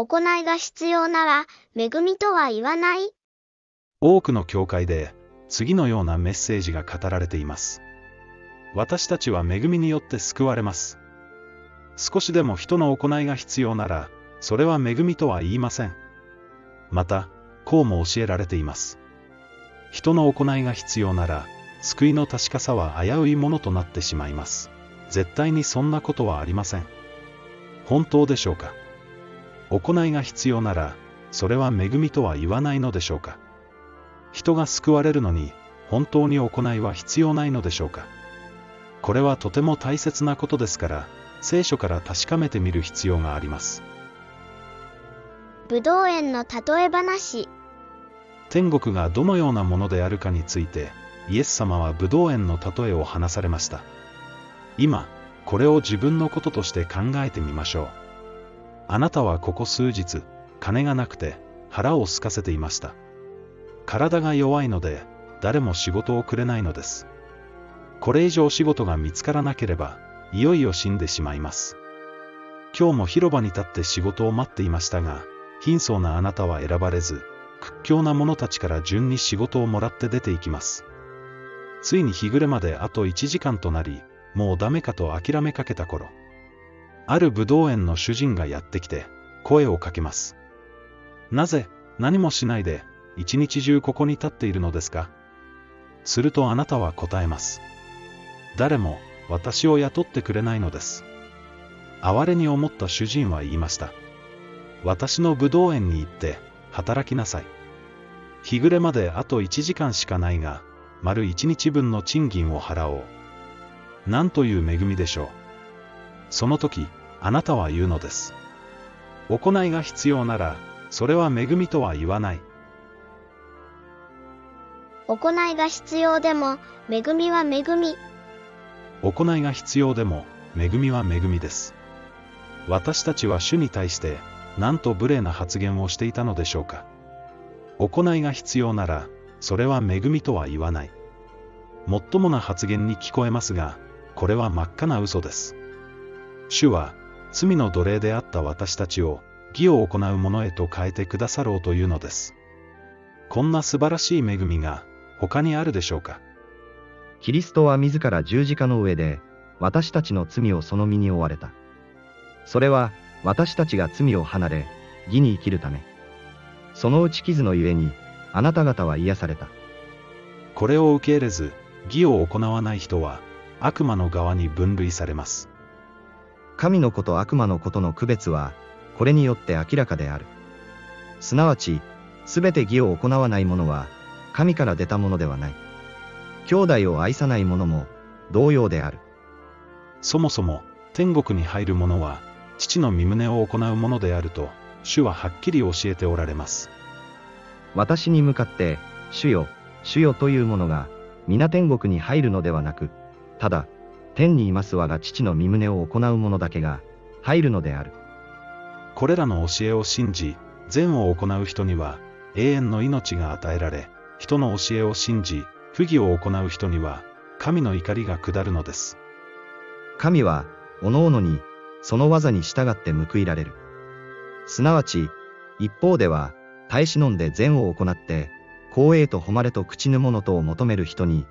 行いが必要なら、恵みとは言わない多くの教会で、次のようなメッセージが語られています。私たちは恵みによって救われます。少しでも人の行いが必要なら、それは恵みとは言いません。また、こうも教えられています。人の行いが必要なら、救いの確かさは危ういものとなってしまいます。絶対にそんなことはありません。本当でしょうか？行いが必要なら、それは恵みとは言わないのでしょうか人が救われるのに、本当に行いは必要ないのでしょうかこれはとても大切なことですから、聖書から確かめてみる必要があります。ぶどう園の例え話。天国がどのようなものであるかについて、イエス様はブドウ園の例えを話されました。今、これを自分のこととして考えてみましょう。あなたはここ数日、金がなくて腹を空かせていました。体が弱いので、誰も仕事をくれないのです。これ以上仕事が見つからなければ、いよいよ死んでしまいます。今日も広場に立って仕事を待っていましたが、貧相なあなたは選ばれず、屈強な者たちから順に仕事をもらって出ていきます。ついに日暮れまであと1時間となり、もうダメかと諦めかけた頃。ある武道園の主人がやってきて、声をかけます。なぜ、何もしないで、一日中ここに立っているのですか？するとあなたは答えます。誰も、私を雇ってくれないのです。哀れに思った主人は言いました。私の武道園に行って、働きなさい。日暮れまであと1時間しかないが、丸1日分の賃金を払おう。なんという恵みでしょう。その時、あなたは言うのです。行いが必要なら、それは恵みとは言わない。行いが必要でも、恵みは恵み。行いが必要でも、恵みは恵みです。私たちは主に対して、なんと無礼な発言をしていたのでしょうか。行いが必要なら、それは恵みとは言わない。もっともな発言に聞こえますが、これは真っ赤な嘘です。主は、罪の奴隷であった私たちを、義を行う者へと変えてくださろうというのです。こんな素晴らしい恵みが、他にあるでしょうか。キリストは自ら十字架の上で、私たちの罪をその身に負われた。それは、私たちが罪を離れ、義に生きるため。その打ち傷のゆえに、あなた方は癒された。これを受け入れず、義を行わない人は、悪魔の側に分類されます。神の子と悪魔の子との区別は、これによって明らかである。すなわち、すべて義を行わない者は、神から出たものではない。兄弟を愛さない者も、同様である。そもそも、天国に入る者は、父の身旨を行うものであると、主ははっきり教えておられます。私に向かって、主よ、主よという者が、皆天国に入るのではなく、ただ、天にいます我が父の身旨を行う者だけが、入るのである。これらの教えを信じ、善を行う人には、永遠の命が与えられ、人の教えを信じ、不義を行う人には、神の怒りが下るのです。神は、おのおのに、その技に従って報いられる。すなわち、一方では、耐え忍んで善を行って、光栄と誉れと口ぬ物とを求める人に、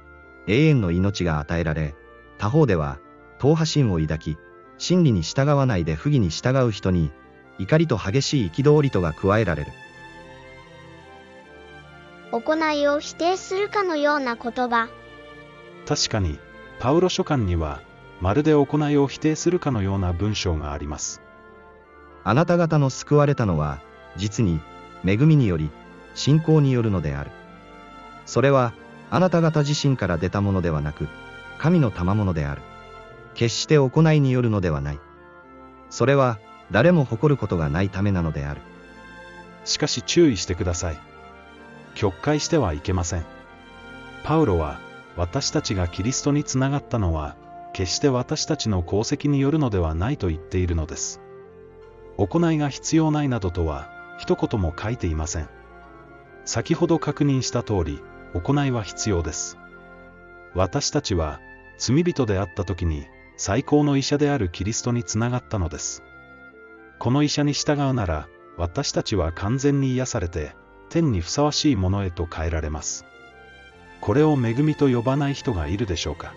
永遠の命が与えられ、他方では、党派心を抱き、真理に従わないで不義に従う人に、怒りと激しい憤りとが加えられる。行いを否定するかのような言葉。確かに、パウロ書簡には、まるで行いを否定するかのような文章があります。あなた方の救われたのは、実に、恵みにより、信仰によるのである。それは、あなた方自身から出たものではなく、神の賜物である。決して行いによるのではない。それは、誰も誇ることがないためなのである。しかし注意してください。曲解してはいけません。パウロは、私たちがキリストにつながったのは、決して私たちの功績によるのではないと言っているのです。行いが必要ないなどとは、一言も書いていません。先ほど確認した通り、行いは必要です。私たちは、罪人であった時に、最高の医者であるキリストにつながったのです。この医者に従うなら、私たちは完全に癒されて、天にふさわしいものへと変えられます。これを恵みと呼ばない人がいるでしょうか。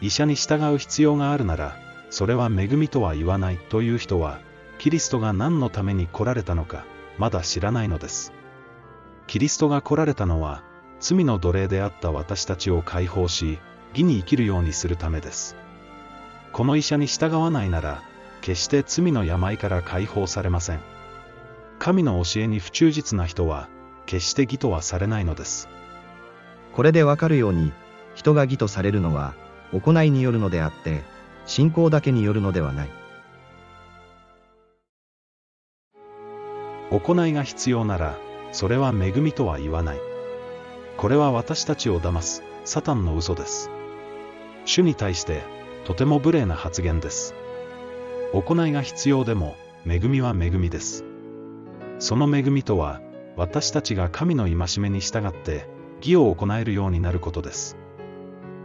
医者に従う必要があるなら、それは恵みとは言わないという人は、キリストが何のために来られたのか、まだ知らないのです。キリストが来られたのは、罪の奴隷であった私たちを解放し、義に生きるようにするためです。この医者に従わないなら、決して罪の病から解放されません。神の教えに不忠実な人は、決して義とはされないのです。これでわかるように、人が義とされるのは、行いによるのであって、信仰だけによるのではない。行いが必要なら、それは恵みとは言わない。これは私たちを騙す、サタンの嘘です。主に対して、とても無礼な発言です。行いが必要でも、恵みは恵みです。その恵みとは、私たちが神の戒めに従って、義を行えるようになることです。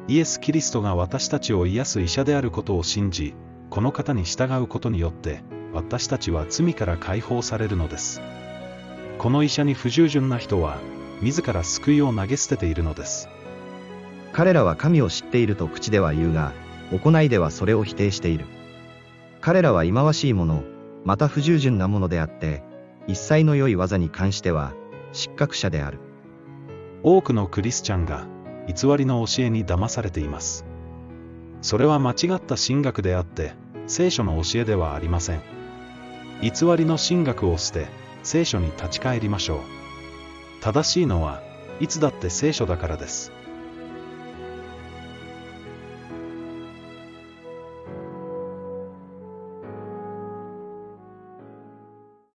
イエス・キリストが私たちを癒す医者であることを信じ、この方に従うことによって、私たちは罪から解放されるのです。この医者に不従順な人は、自ら救いを投げ捨てているのです。彼らは神を知っていると口では言うが、行いではそれを否定している。彼らは忌まわしいもの、また不従順なものであって、一切の良い技に関しては、失格者である。多くのクリスチャンが、偽りの教えに騙されています。それは間違った神学であって、聖書の教えではありません。偽りの神学を捨て、聖書に立ち返りましょう。正しいのは、いつだって聖書だからです。